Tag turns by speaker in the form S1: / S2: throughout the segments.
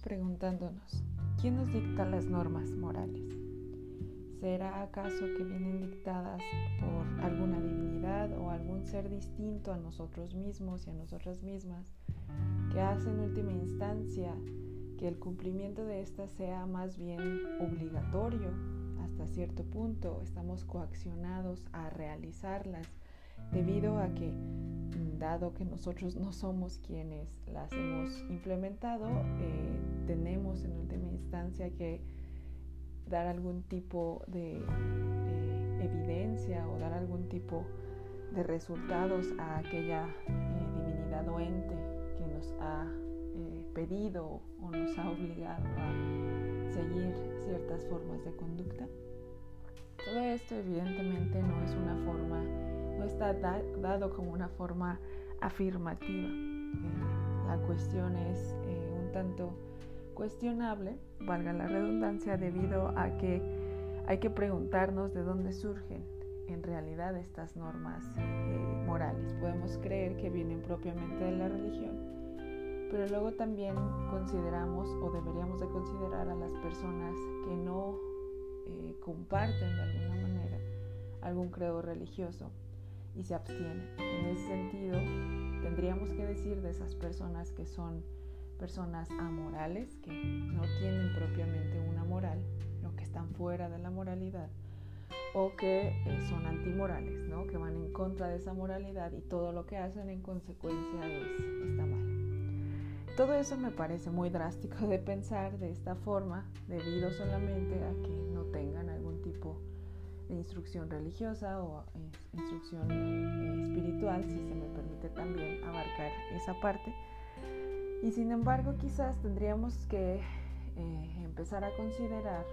S1: preguntándonos, ¿quién nos dicta las normas morales? ¿Será acaso que vienen dictadas por alguna divinidad o algún ser distinto a nosotros mismos y a nosotras mismas que hace en última instancia que el cumplimiento de éstas sea más bien obligatorio hasta cierto punto? Estamos coaccionados a realizarlas debido a que dado que nosotros no somos quienes las hemos implementado, eh, tenemos en última instancia que dar algún tipo de eh, evidencia o dar algún tipo de resultados a aquella eh, divinidad o ente que nos ha pedido o nos ha obligado a seguir ciertas formas de conducta. Todo esto evidentemente no es una forma no está dado como una forma afirmativa. Eh, la cuestión es eh, un tanto cuestionable, valga la redundancia, debido a que hay que preguntarnos de dónde surgen en realidad estas normas eh, morales. Podemos creer que vienen propiamente de la religión, pero luego también consideramos o deberíamos de considerar a las personas que no comparten de alguna manera algún credo religioso y se abstienen. En ese sentido, tendríamos que decir de esas personas que son personas amorales, que no tienen propiamente una moral, lo que están fuera de la moralidad, o que eh, son antimorales, ¿no? que van en contra de esa moralidad y todo lo que hacen en consecuencia es, está mal. Todo eso me parece muy drástico de pensar de esta forma, debido solamente a que no tengan algún tipo de instrucción religiosa o eh, instrucción eh, espiritual, si se me permite también abarcar esa parte. Y sin embargo, quizás tendríamos que eh, empezar a considerar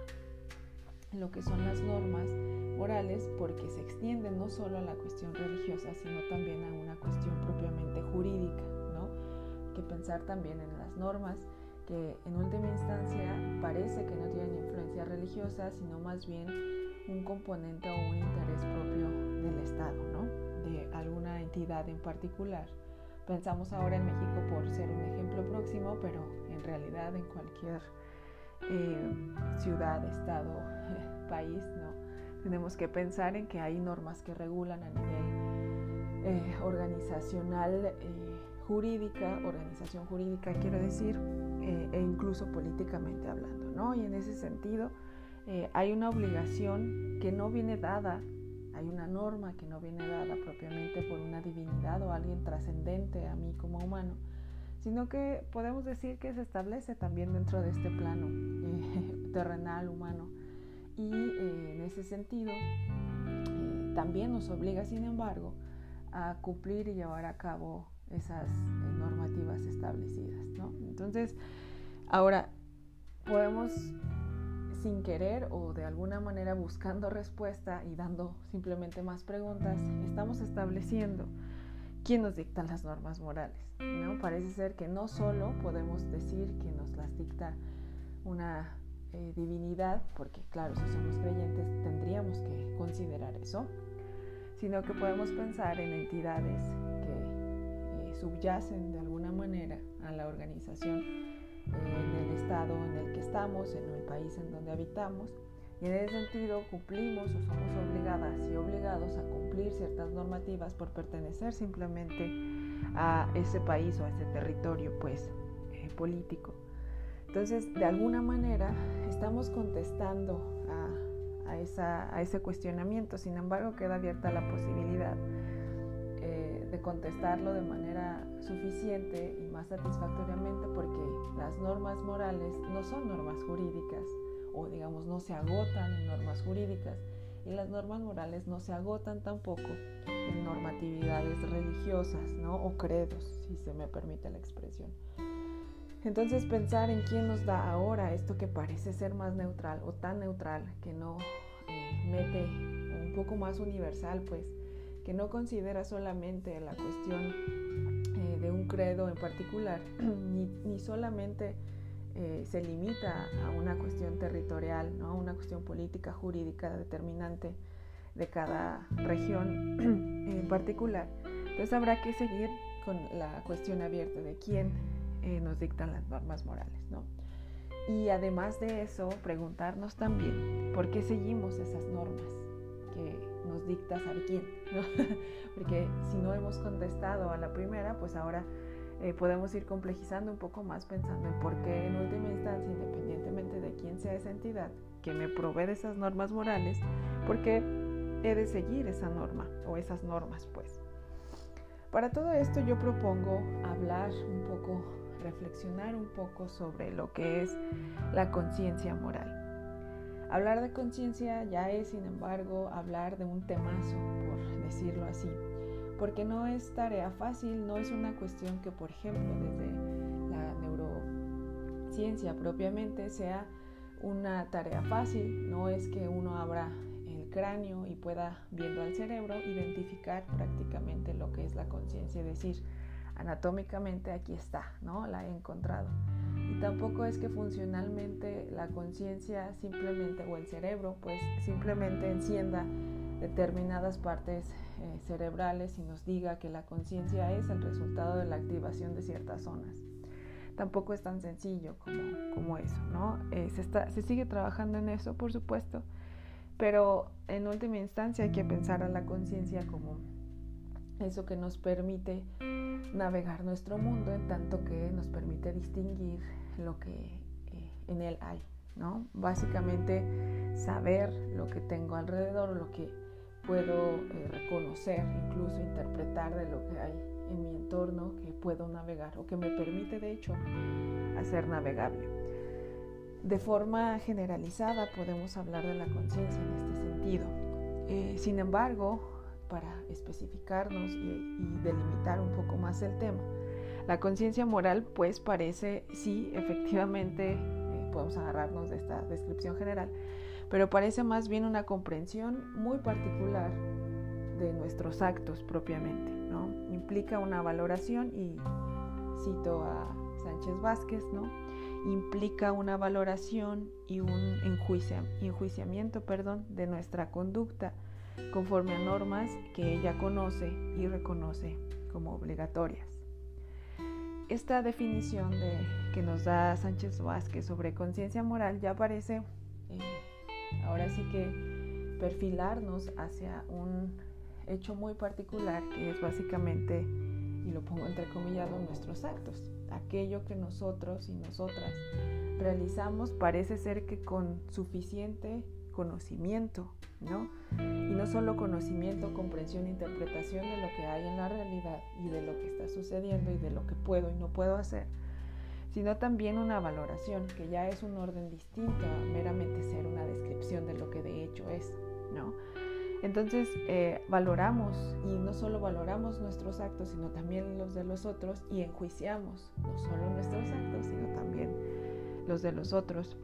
S1: lo que son las normas morales porque se extienden no solo a la cuestión religiosa, sino también a una cuestión propiamente jurídica, ¿no? Que pensar también en las normas que en última instancia parece que no tienen influencia religiosa, sino más bien un componente o un interés propio del Estado, ¿no? de alguna entidad en particular. Pensamos ahora en México por ser un ejemplo próximo, pero en realidad en cualquier eh, ciudad, estado, país, ¿no? tenemos que pensar en que hay normas que regulan a nivel eh, organizacional, eh, jurídica, organización jurídica quiero decir, e incluso políticamente hablando, ¿no? Y en ese sentido, eh, hay una obligación que no viene dada, hay una norma que no viene dada propiamente por una divinidad o alguien trascendente a mí como humano, sino que podemos decir que se establece también dentro de este plano eh, terrenal, humano. Y eh, en ese sentido, también nos obliga, sin embargo, a cumplir y llevar a cabo esas normativas establecidas. ¿no? Entonces, ahora podemos sin querer o de alguna manera buscando respuesta y dando simplemente más preguntas, estamos estableciendo quién nos dictan las normas morales. ¿no? Parece ser que no solo podemos decir que nos las dicta una eh, divinidad, porque claro, si somos creyentes tendríamos que considerar eso, sino que podemos pensar en entidades que eh, subyacen de organización en el estado en el que estamos, en el país en donde habitamos. Y en ese sentido cumplimos o somos obligadas y obligados a cumplir ciertas normativas por pertenecer simplemente a ese país o a ese territorio pues eh, político. Entonces, de alguna manera estamos contestando a, a, esa, a ese cuestionamiento, sin embargo queda abierta la posibilidad de contestarlo de manera suficiente y más satisfactoriamente porque las normas morales no son normas jurídicas o digamos no se agotan en normas jurídicas y las normas morales no se agotan tampoco en normatividades religiosas ¿no? o credos, si se me permite la expresión. Entonces pensar en quién nos da ahora esto que parece ser más neutral o tan neutral que no eh, mete un poco más universal pues que no considera solamente la cuestión eh, de un credo en particular, ni, solamente eh, se limita a una cuestión territorial, ¿no? a una cuestión política, jurídica determinante de cada región en particular. Entonces habrá que seguir con la cuestión abierta de quién eh, nos dictan las normas morales. ¿no? Y además de eso, preguntarnos también por qué seguimos esas normas que nos dicta saber quién. Porque si no hemos contestado a la primera, pues ahora eh, podemos ir complejizando un poco más pensando en por qué en última instancia, independientemente de quién sea esa entidad que me provee esas normas morales, por qué he de seguir esa norma o esas normas, pues. Para todo esto yo propongo hablar un poco, reflexionar un poco sobre lo que es la conciencia moral. Hablar de conciencia ya es, sin embargo, hablar de un temazo, por decirlo así, porque no es tarea fácil, no es una cuestión que, por ejemplo, desde la neurociencia propiamente sea una tarea fácil, no es que uno abra cráneo y pueda, viendo al cerebro, identificar prácticamente lo que es la conciencia, decir, anatómicamente aquí está, ¿no? La he encontrado. Y tampoco es que funcionalmente la conciencia simplemente, o el cerebro, pues simplemente encienda determinadas partes eh, cerebrales y nos diga que la conciencia es el resultado de la activación de ciertas zonas. Tampoco es tan sencillo como, como eso, ¿no? Eh, se, está, se sigue trabajando en eso, por supuesto, pero en última instancia hay que pensar a la conciencia como eso que nos permite navegar nuestro mundo en tanto que nos permite distinguir lo que eh, en él hay, ¿no? Básicamente saber lo que tengo alrededor, lo que puedo eh, reconocer, incluso interpretar de lo que hay en mi entorno que puedo navegar o que me permite de hecho hacer navegable. De forma generalizada podemos hablar de la conciencia en este sentido. Eh, sin embargo, para especificarnos y, delimitar un poco más el tema, la conciencia moral pues parece, sí, efectivamente, eh, podemos agarrarnos de esta descripción general, pero parece más bien una comprensión muy particular de nuestros actos propiamente, ¿no? Implica una valoración y cito a Sánchez Vázquez, ¿no? implica una valoración y un enjuiciamiento perdón, de nuestra conducta conforme a normas que ella conoce y reconoce como obligatorias. Esta definición de, que nos da Sánchez Vázquez sobre conciencia moral ya parece eh, ahora sí que perfilarnos hacia un hecho muy particular que es básicamente, y lo pongo entre comillas, nuestros actos aquello que nosotros y nosotras realizamos parece ser que con suficiente conocimiento, ¿no? Y no solo conocimiento, comprensión, interpretación de lo que hay en la realidad y de lo que está sucediendo y de lo que puedo y no puedo hacer, sino también una valoración, que ya es un orden distinto a meramente ser una descripción de lo que de hecho es, ¿no? Entonces eh, valoramos y no solo valoramos nuestros actos, sino también los de los otros y enjuiciamos no solo nuestros actos, sino también los de los otros,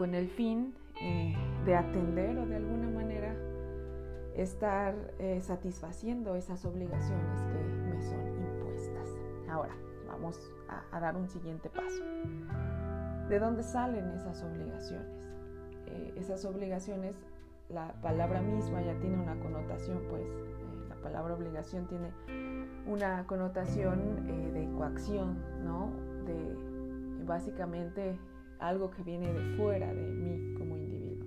S1: con el fin eh, de atender o de alguna manera estar eh, satisfaciendo esas obligaciones que me son impuestas. Ahora, vamos a, dar un siguiente paso. ¿De dónde salen esas obligaciones? esas obligaciones la palabra misma ya tiene una connotación, pues eh, la palabra obligación tiene una connotación eh, de coacción, ¿no? De básicamente algo que viene de fuera de mí como individuo.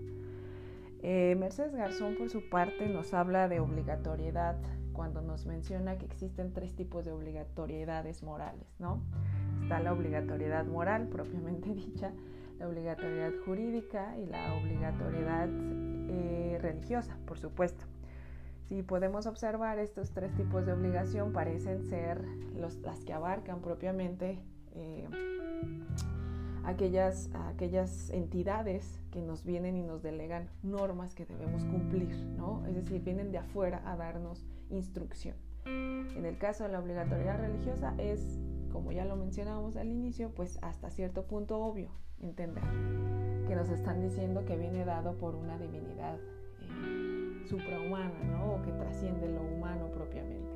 S1: Eh, Mercedes Garzón, por su parte, nos habla de obligatoriedad cuando nos menciona que existen tres tipos de obligatoriedades morales, ¿no? Está la obligatoriedad moral, propiamente dicha, la obligatoriedad jurídica y la obligatoriedad eh, religiosa, por supuesto. Si podemos observar estos tres tipos de obligación, parecen ser los, las que abarcan propiamente eh, aquellas, aquellas entidades que nos vienen y nos delegan normas que debemos cumplir, ¿no? Es decir, vienen de afuera a darnos instrucción. En el caso de la obligatoriedad religiosa es, como ya lo mencionábamos al inicio, pues hasta cierto punto obvio entender que nos están diciendo que viene dado por una divinidad eh, suprahumana, ¿no? O que trasciende lo humano propiamente.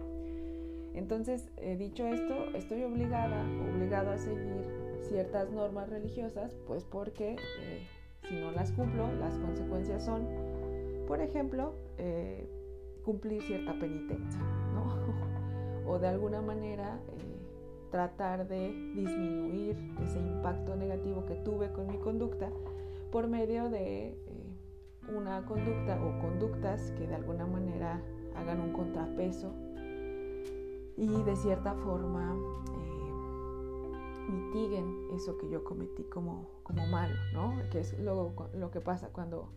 S1: Entonces, eh, dicho esto, estoy obligada, obligado a seguir ciertas normas religiosas, pues porque eh, si no las cumplo, las consecuencias son, por ejemplo, cumplir cierta penitencia, ¿no? o de alguna manera tratar de disminuir ese impacto negativo que tuve con mi conducta por medio de eh, una conducta o conductas que de alguna manera hagan un contrapeso y de cierta forma eh, mitiguen eso que yo cometí como, como malo, ¿no? Que es lo, lo que pasa cuando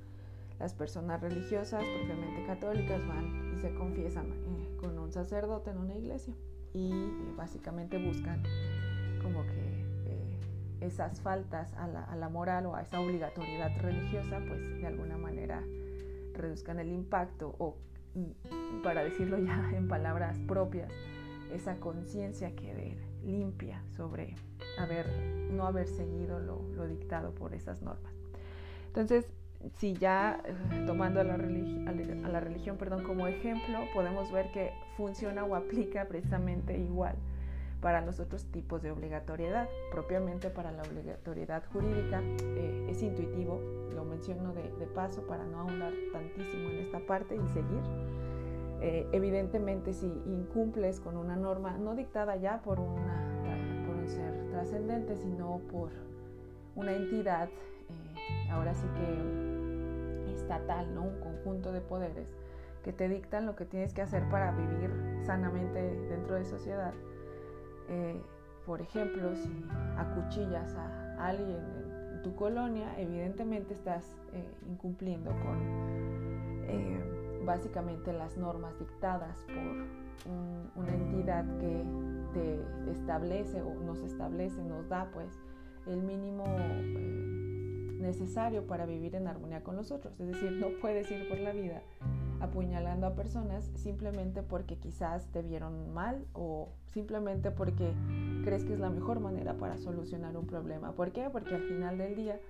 S1: las personas religiosas, propiamente católicas, van y se confiesan eh, con un sacerdote en una iglesia y eh, básicamente buscan como que esas faltas a la, a la, moral o a esa obligatoriedad religiosa, pues de alguna manera reduzcan el impacto o, mm, para decirlo ya en palabras propias, esa conciencia quede limpia sobre haber, no haber seguido lo, lo dictado por esas normas. Entonces, si ya eh, tomando a la, a la religión perdón, como ejemplo, podemos ver que funciona o aplica precisamente igual para los otros tipos de obligatoriedad. Propiamente para la obligatoriedad jurídica eh, es intuitivo, lo menciono de, de, paso para no ahondar tantísimo en esta parte y seguir. Eh, evidentemente si incumples con una norma no dictada ya por, un ser trascendente, sino por una entidad, eh, ahora sí que estatal, ¿no? un conjunto de poderes que te dictan lo que tienes que hacer para vivir sanamente dentro de sociedad, eh, por ejemplo, si acuchillas a alguien en, tu colonia, evidentemente estás eh, incumpliendo con básicamente las normas dictadas por una entidad que te establece o nos establece, nos da pues el mínimo necesario para vivir en armonía con los otros. Es decir, no puedes ir por la vida apuñalando a personas simplemente porque quizás te vieron mal o simplemente porque crees que es la mejor manera para solucionar un problema. ¿Por qué? Porque al final del día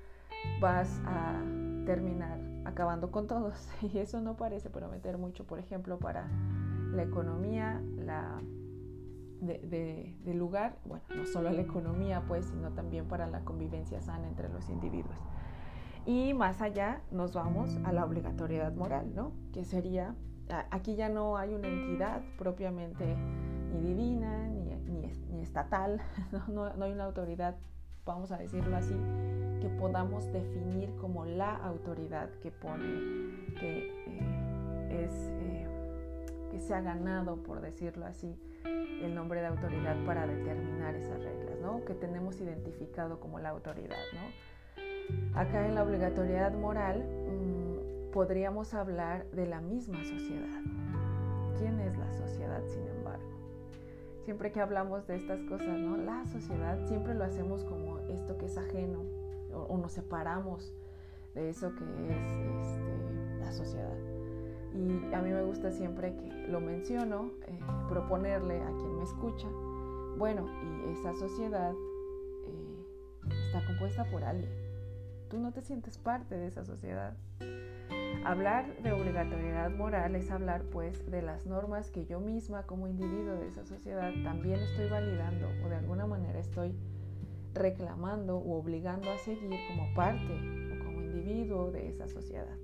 S1: vas a terminar acabando con todos y eso no parece prometer mucho, por ejemplo, para la economía, la de, del lugar, bueno, no solo la economía, pues, sino también para la convivencia sana entre los individuos. Y más allá nos vamos a la obligatoriedad moral, ¿no? Que sería, aquí ya no hay una entidad propiamente ni divina, ni, ni, estatal, ¿no? ¿no? hay una autoridad, vamos a decirlo así, que podamos definir como la autoridad que pone, que eh, es, eh, que se ha ganado, por decirlo así, el nombre de autoridad para determinar esas reglas, ¿no? Que tenemos identificado como la autoridad, ¿no? Acá en la obligatoriedad moral mmm, podríamos hablar de la misma sociedad. ¿Quién es la sociedad, sin embargo? Siempre que hablamos de estas cosas, ¿no? La sociedad siempre lo hacemos como esto que es ajeno o, o nos separamos de eso que es este, la sociedad. Y a mí me gusta siempre que lo menciono, eh, proponerle a quien me escucha, bueno, y esa sociedad eh, está compuesta por alguien tú no te sientes parte de esa sociedad. Hablar de obligatoriedad moral es hablar pues de las normas que yo misma como individuo de esa sociedad también estoy validando o de alguna manera estoy reclamando o obligando a seguir como parte o como individuo de esa sociedad.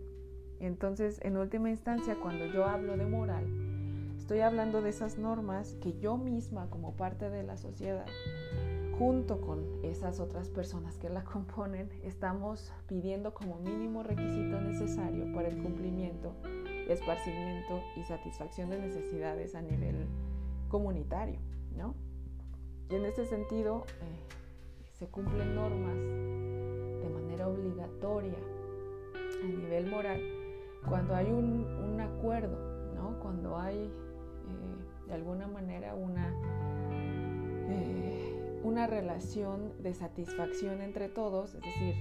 S1: Entonces, en última instancia, cuando yo hablo de moral, estoy hablando de esas normas que yo misma como parte de la sociedad junto con esas otras personas que la componen, estamos pidiendo como mínimo requisito necesario para el cumplimiento, esparcimiento y satisfacción de necesidades a nivel comunitario, ¿no? Y en este sentido, eh, se cumplen normas de manera obligatoria a nivel moral cuando hay un, acuerdo, ¿no? Cuando hay eh, de alguna manera una... Eh, una relación de satisfacción entre todos, es decir,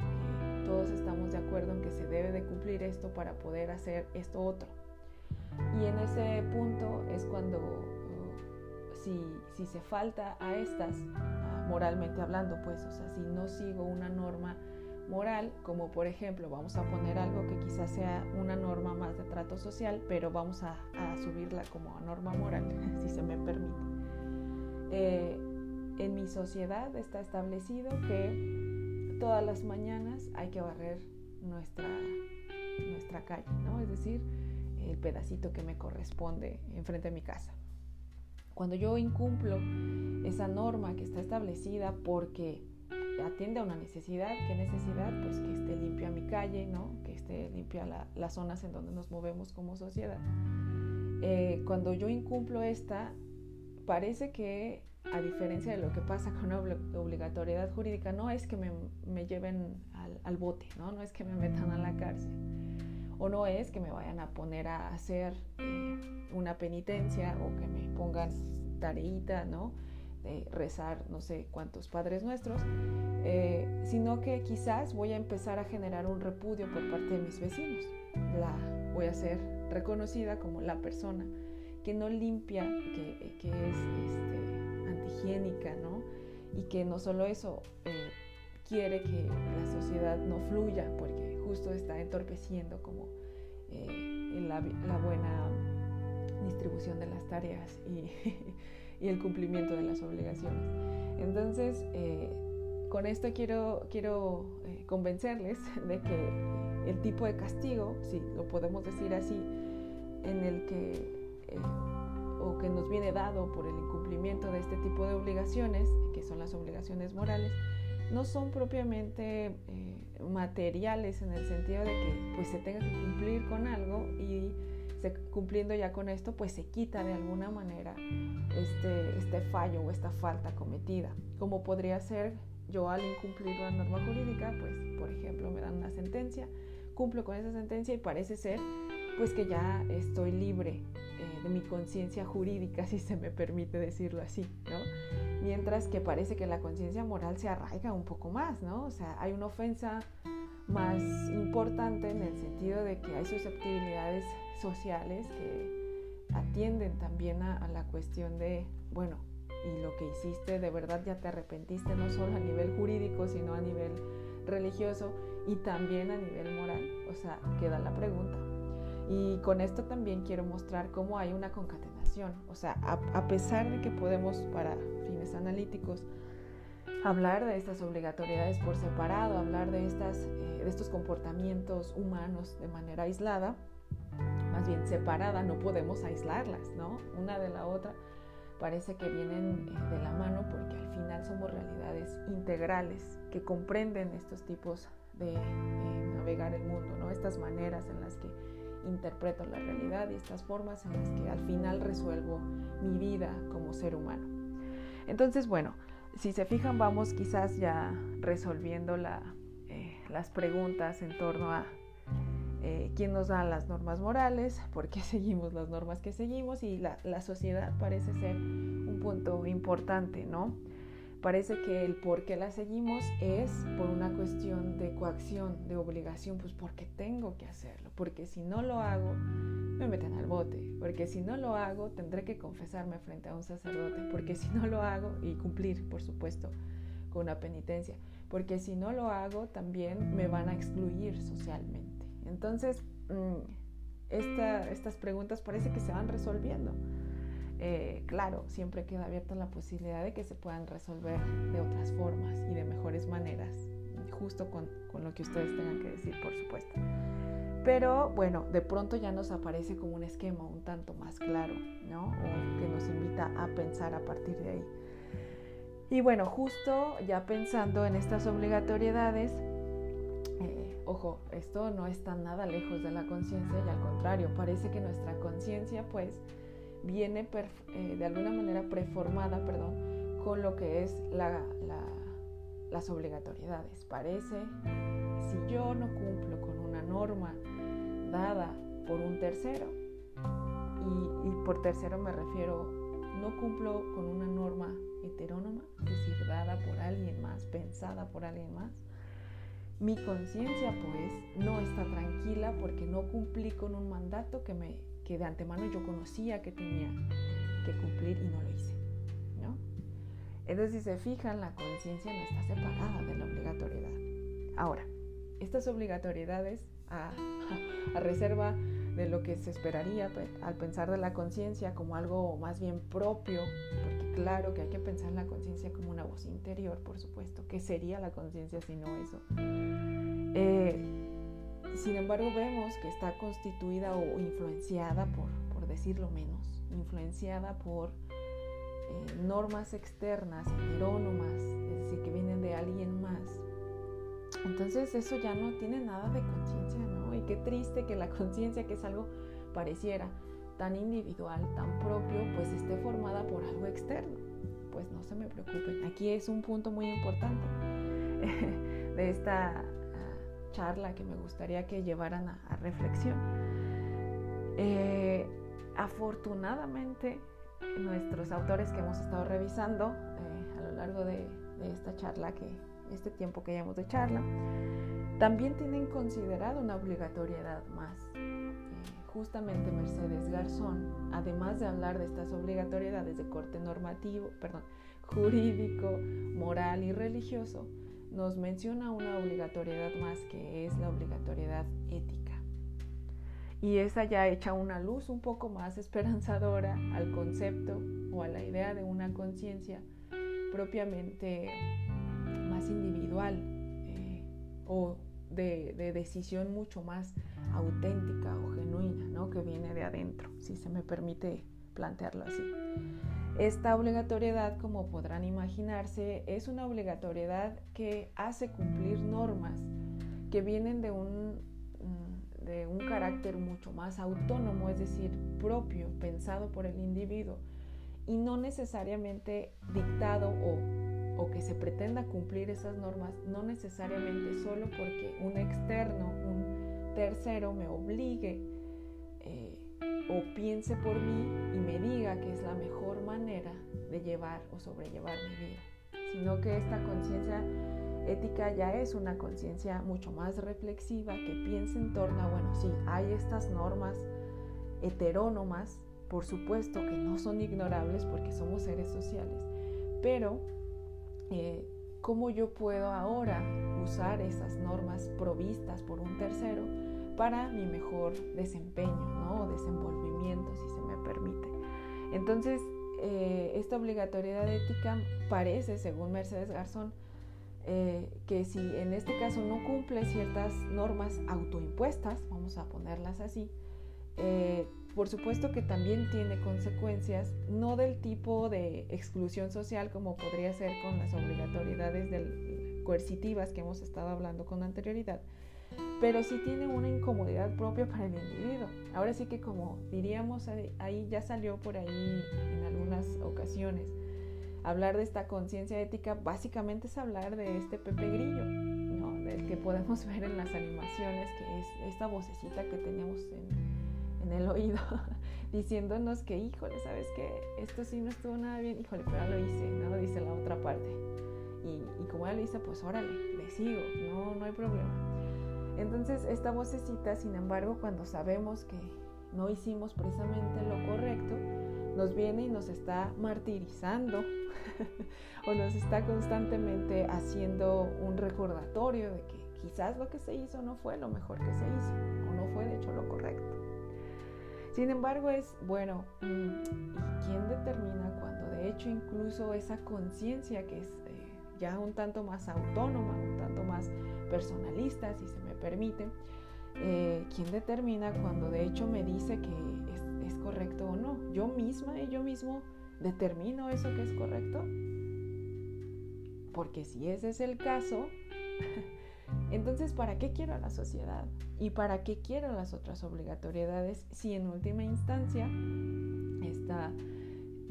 S1: todos estamos de acuerdo en que se debe de cumplir esto para poder hacer esto otro. Y en ese punto es cuando uh, si, si, se falta a estas, uh, moralmente hablando, pues, o sea, si no sigo una norma moral, como por ejemplo, vamos a poner algo que quizás sea una norma más de trato social, pero vamos a, a subirla como norma moral, si se me permite. Eh, en mi sociedad está establecido que todas las mañanas hay que barrer nuestra, nuestra calle, ¿no? Es decir, el pedacito que me corresponde enfrente de mi casa. Cuando yo incumplo esa norma que está establecida porque atiende a una necesidad, ¿qué necesidad? Pues que esté limpia mi calle, ¿no? Que esté limpia las zonas en donde nos movemos como sociedad. Eh, cuando yo incumplo esta, parece que a diferencia de lo que pasa con la obligatoriedad jurídica, no es que me, lleven al, bote, ¿no? no es que me metan a la cárcel, o no es que me vayan a poner a hacer eh, una penitencia o que me pongan tareita, ¿no? De rezar no sé cuántos padres nuestros, eh, sino que quizás voy a empezar a generar un repudio por parte de mis vecinos. La, voy a ser reconocida como la persona que no limpia, que, que es este, antihigiénica, ¿no? Y que no solo eso, eh, quiere que la sociedad no fluya porque justo está entorpeciendo como eh, la, buena distribución de las tareas y, el cumplimiento de las obligaciones. Entonces, eh, con esto quiero, quiero convencerles de que el tipo de castigo, si lo podemos decir así, en el que o que nos viene dado por el incumplimiento de este tipo de obligaciones, que son las obligaciones morales, no son propiamente eh, materiales en el sentido de que pues se tenga que cumplir con algo y cumpliendo ya con esto pues se quita de alguna manera este, este fallo o esta falta cometida. Como podría ser yo al incumplir una norma jurídica pues por ejemplo me dan una sentencia cumplo con esa sentencia y parece ser pues que ya estoy libre eh, de mi conciencia jurídica, si se me permite decirlo así, ¿no? Mientras que parece que la conciencia moral se arraiga un poco más, ¿no? O sea, hay una ofensa más importante en el sentido de que hay susceptibilidades sociales que atienden también a, a la cuestión de, bueno, y lo que hiciste de verdad ya te arrepentiste no solo a nivel jurídico, sino a nivel religioso y también a nivel moral. O sea, queda la pregunta, y con esto también quiero mostrar cómo hay una concatenación. O sea, a, pesar de que podemos para fines analíticos hablar de estas obligatoriedades por separado, hablar de, estas, eh, de estos comportamientos humanos de manera aislada, más bien separada, no podemos aislarlas, ¿no? Una de la otra parece que vienen eh, de la mano porque al final somos realidades integrales que comprenden estos tipos de eh, navegar el mundo, ¿no? Estas maneras en las que interpreto la realidad y estas formas en las que al final resuelvo mi vida como ser humano. Entonces, bueno, si se fijan, vamos quizás ya resolviendo eh, las preguntas en torno a eh, quién nos da las normas morales, por qué seguimos las normas que seguimos y la, la sociedad parece ser un punto importante, ¿no? Parece que el por qué la seguimos es por una cuestión de coacción, de obligación, pues porque tengo que hacerlo, porque si no lo hago, me meten al bote, porque si no lo hago, tendré que confesarme frente a un sacerdote, porque si no lo hago, y cumplir, por supuesto, con una penitencia, porque si no lo hago, también me van a excluir socialmente. Entonces, mm, estas preguntas parece que se van resolviendo. Eh, claro, siempre queda abierta la posibilidad de que se puedan resolver de otras formas y de mejores maneras, justo con, con lo que ustedes tengan que decir, por supuesto. Pero bueno, de pronto ya nos aparece como un esquema un tanto más claro, ¿no? Que nos invita a pensar a partir de ahí. Y bueno, justo ya pensando en estas obligatoriedades, eh, ojo, esto no está nada lejos de la conciencia y al contrario, parece que nuestra conciencia pues viene eh, de alguna manera preformada, perdón, con lo que es las obligatoriedades. Parece, si yo no cumplo con una norma dada por un tercero, y, y por tercero me refiero, no cumplo con una norma heterónoma, es decir, dada por alguien más, pensada por alguien más, mi conciencia pues no está tranquila porque no cumplí con un mandato que me que de antemano yo conocía que tenía que cumplir y no lo hice. ¿no? Entonces, si se fijan, la conciencia no está separada de la obligatoriedad. Ahora, estas obligatoriedades, a, reserva de lo que se esperaría pues, al pensar de la conciencia como algo más bien propio, porque claro que hay que pensar en la conciencia como una voz interior, por supuesto. ¿Qué sería la conciencia si no eso? Eh, sin embargo, vemos que está constituida o influenciada, por, por decirlo menos, influenciada por eh, normas externas, heterónomas, es decir, que vienen de alguien más, entonces eso ya no tiene nada de conciencia, ¿no? Y qué triste que la conciencia, que es algo pareciera tan individual, tan propio, pues esté formada por algo externo. Pues no se me preocupen, aquí es un punto muy importante de esta charla que me gustaría que llevaran a, reflexión. Eh, afortunadamente, nuestros autores que hemos estado revisando eh, a lo largo de, de esta charla que este tiempo que llevamos de charla, también tienen considerado una obligatoriedad más. Eh, justamente Mercedes Garzón, además de hablar de estas obligatoriedades de corte normativo, perdón, jurídico, moral y religioso, nos menciona una obligatoriedad más que es la obligatoriedad ética. Y esa ya echa una luz un poco más esperanzadora al concepto o a la idea de una conciencia propiamente más individual eh, o de, decisión mucho más auténtica o genuina, ¿no? que viene de adentro, si se me permite plantearlo así. Esta obligatoriedad, como podrán imaginarse, es una obligatoriedad que hace cumplir normas que vienen de un, mm, de un carácter mucho más autónomo, es decir, propio, pensado por el individuo, y no necesariamente dictado o o que se pretenda cumplir esas normas, no necesariamente solo porque un externo, un tercero me obligue eh, o piense por mí y me diga que es la mejor manera de llevar o sobrellevar mi vida, sino que esta conciencia ética ya es una conciencia mucho más reflexiva que piensa en torno a, bueno, sí, hay estas normas heterónomas, por supuesto que no son ignorables porque somos seres sociales, pero eh, cómo yo puedo ahora usar esas normas provistas por un tercero para mi mejor desempeño ¿no? o desenvolvimiento, si se me permite. Entonces, eh, esta obligatoriedad ética parece, según Mercedes Garzón, eh, que si en este caso no cumple ciertas normas autoimpuestas, vamos a ponerlas así, por supuesto que también tiene consecuencias, no del tipo de exclusión social como podría ser con las obligatoriedades coercitivas que hemos estado hablando con anterioridad, pero sí tiene una incomodidad propia para el individuo. Ahora sí que como diríamos, ahí ya salió por ahí en algunas ocasiones, hablar de esta conciencia ética básicamente es hablar de este Pepe Grillo, ¿no? del que podemos ver en las animaciones, que es esta vocecita que teníamos en en el oído diciéndonos que, híjole, ¿sabes qué? Esto sí no estuvo nada bien, híjole, pero lo hice, ¿no? Dice la otra parte. Y, y como ya lo hice, pues órale, le sigo, no, no hay problema. Entonces, esta vocecita, sin embargo, cuando sabemos que no hicimos precisamente lo correcto, nos viene y nos está martirizando o nos está constantemente haciendo un recordatorio de que quizás lo que se hizo no fue lo mejor que se hizo o no fue de hecho lo correcto. Sin embargo, es, bueno, mm, quién determina cuando de hecho incluso esa conciencia que es ya un tanto más autónoma, un tanto más personalista, si se me permite, eh, quién determina cuando de hecho me dice que es, es correcto o no? Yo misma y yo mismo determino eso que es correcto. Porque si ese es el caso, Entonces, ¿para qué quiero la sociedad? ¿Y para qué quiero las otras obligatoriedades si en última instancia esta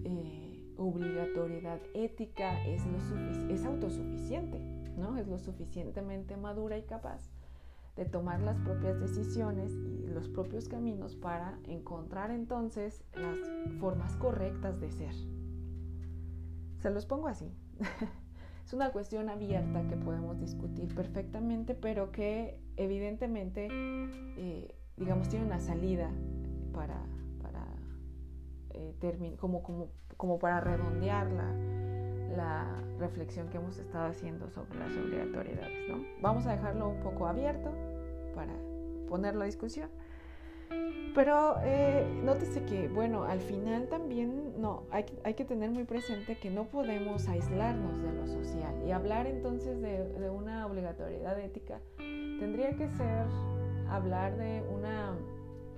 S1: eh, obligatoriedad ética es, lo es autosuficiente, ¿no? Es lo suficientemente madura y capaz de tomar las propias decisiones y los propios caminos para encontrar entonces las formas correctas de ser. Se los pongo así. Es una cuestión abierta que podemos discutir perfectamente, pero que evidentemente, eh, digamos, tiene una salida para, eh, como, como, como, para redondear la, la, reflexión que hemos estado haciendo sobre las obligatoriedades. ¿no? Vamos a dejarlo un poco abierto para ponerlo a discusión. Pero eh, nótese que, bueno, al final también no, hay, hay, que tener muy presente que no podemos aislarnos de lo social y hablar entonces de, de una obligatoriedad ética tendría que ser hablar de una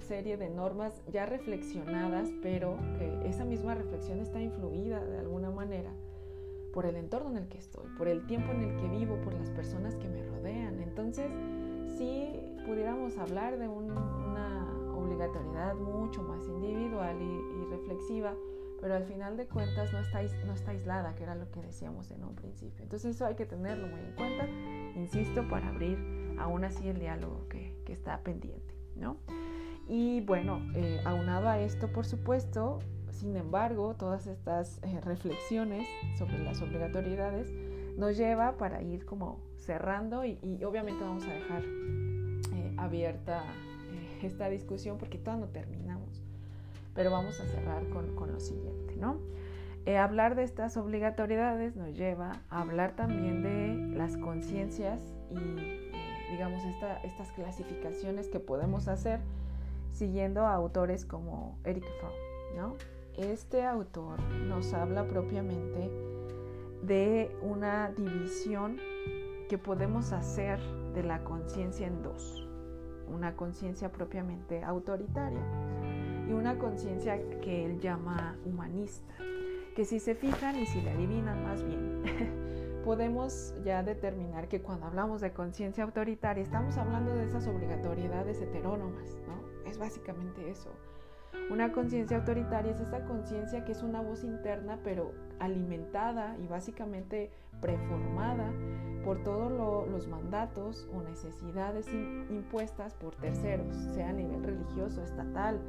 S1: serie de normas ya reflexionadas, pero que esa misma reflexión está influida de alguna manera por el entorno en el que estoy, por el tiempo en el que vivo, por las personas que me rodean. Entonces, si pudiéramos hablar de una obligatoriedad mucho más individual y, reflexiva, pero al final de cuentas no está, no está aislada, que era lo que decíamos en un principio. Entonces eso hay que tenerlo muy en cuenta, insisto, para abrir aún así el diálogo que, que está pendiente, ¿no? Y bueno, eh, aunado a esto, por supuesto, sin embargo, todas estas eh, reflexiones sobre las obligatoriedades nos lleva para ir como cerrando y, obviamente vamos a dejar eh, abierta esta discusión porque todavía no terminamos, pero vamos a cerrar con, con lo siguiente, ¿no? hablar de estas obligatoriedades nos lleva a hablar también de las conciencias y, digamos, estas clasificaciones que podemos hacer siguiendo a autores como Eric Fromm. ¿no? Este autor nos habla propiamente de una división que podemos hacer de la conciencia en dos. Una conciencia propiamente autoritaria y una conciencia que él llama humanista, que si se fijan y si le adivinan más bien, podemos ya determinar que cuando hablamos de conciencia autoritaria estamos hablando de esas obligatoriedades heterónomas, ¿no? Es básicamente eso. Una conciencia autoritaria es esa conciencia que es una voz interna, pero alimentada y básicamente preformada por todos los mandatos o necesidades impuestas por terceros, sea a nivel religioso, estatal,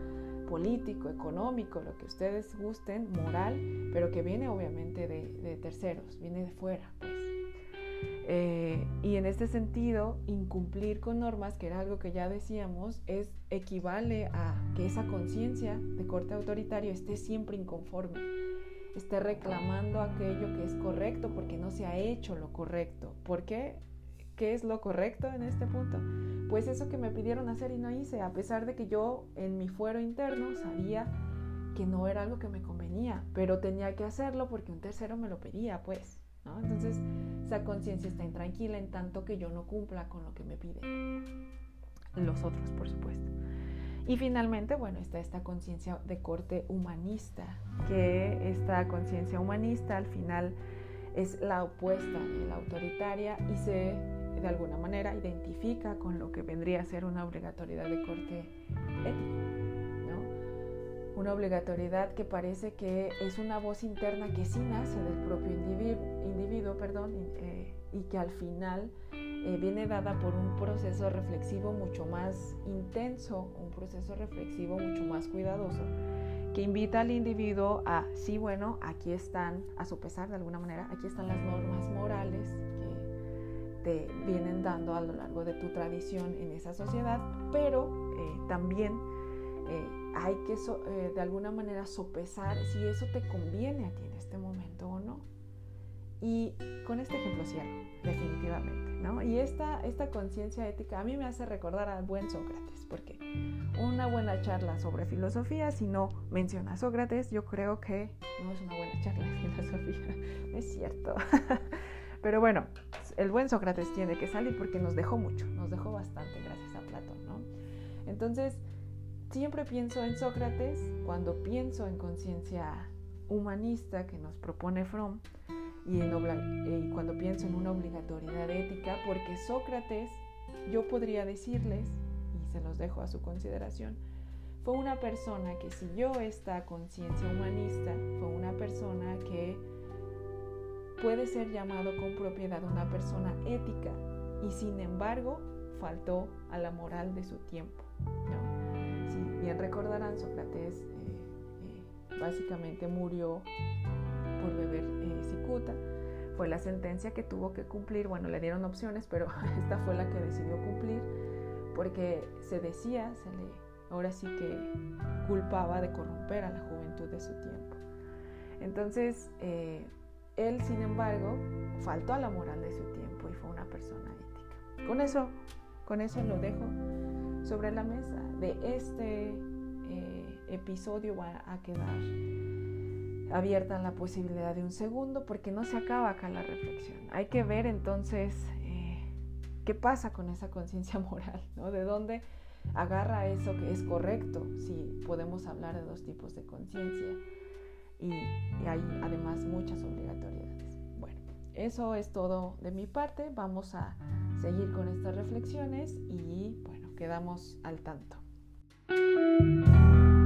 S1: político, económico, lo que ustedes gusten, moral, pero que viene obviamente de, de terceros, viene de fuera. Pues. Eh, y en este sentido, incumplir con normas, que era algo que ya decíamos, es equivale a que esa conciencia de corte autoritario esté siempre inconforme, esté reclamando aquello que es correcto porque no se ha hecho lo correcto. ¿Por qué? ¿Qué es lo correcto en este punto? Pues eso que me pidieron hacer y no hice, a pesar de que yo en mi fuero interno sabía que no era algo que me convenía, pero tenía que hacerlo porque un tercero me lo pedía, pues. Entonces, esa conciencia está intranquila en tanto que yo no cumpla con lo que me piden los otros, por supuesto. Y finalmente, bueno, está esta conciencia de corte humanista, que esta conciencia humanista al final es la opuesta de la autoritaria y se, de alguna manera, identifica con lo que vendría a ser una obligatoriedad de corte ético una obligatoriedad que parece que es una voz interna que sí nace del propio individuo, perdón, eh, y que al final eh, viene dada por un proceso reflexivo mucho más intenso, un proceso reflexivo mucho más cuidadoso, que invita al individuo a, sí, bueno, aquí están, a su pesar de alguna manera, aquí están las normas morales que te vienen dando a lo largo de tu tradición en esa sociedad, pero eh, también hay que eh, de alguna manera sopesar si eso te conviene a ti en este momento o no. Y con este ejemplo cierro, definitivamente, ¿no? Y esta, esta conciencia ética a mí me hace recordar al buen Sócrates, porque una buena charla sobre filosofía, si no menciona a Sócrates, yo creo que no es una buena charla de filosofía, es cierto. Pero bueno, el buen Sócrates tiene que salir porque nos dejó mucho, nos dejó bastante gracias a Platón, ¿no? Entonces, Siempre pienso en Sócrates cuando pienso en conciencia humanista que nos propone Fromm y, en cuando pienso en una obligatoriedad ética, porque Sócrates, yo podría decirles, y se los dejo a su consideración, fue una persona que siguió esta conciencia humanista, fue una persona que puede ser llamado con propiedad una persona ética y sin embargo faltó a la moral de su tiempo. Bien recordarán, Sócrates eh, eh, básicamente murió por beber eh, cicuta. Fue la sentencia que tuvo que cumplir. Bueno, le dieron opciones, pero esta fue la que decidió cumplir porque se decía, se le, ahora sí que culpaba de corromper a la juventud de su tiempo. Entonces, él, sin embargo, faltó a la moral de su tiempo y fue una persona ética. Con eso, con eso lo dejo sobre la mesa. De este eh, episodio va a quedar abierta la posibilidad de un segundo porque no se acaba acá la reflexión. Hay que ver entonces eh, qué pasa con esa conciencia moral, ¿no? De dónde agarra eso que es correcto, si podemos hablar de dos tipos de conciencia y, hay además muchas obligatoriedades. Bueno, eso es todo de mi parte, vamos a seguir con estas reflexiones y bueno, quedamos al tanto. thank you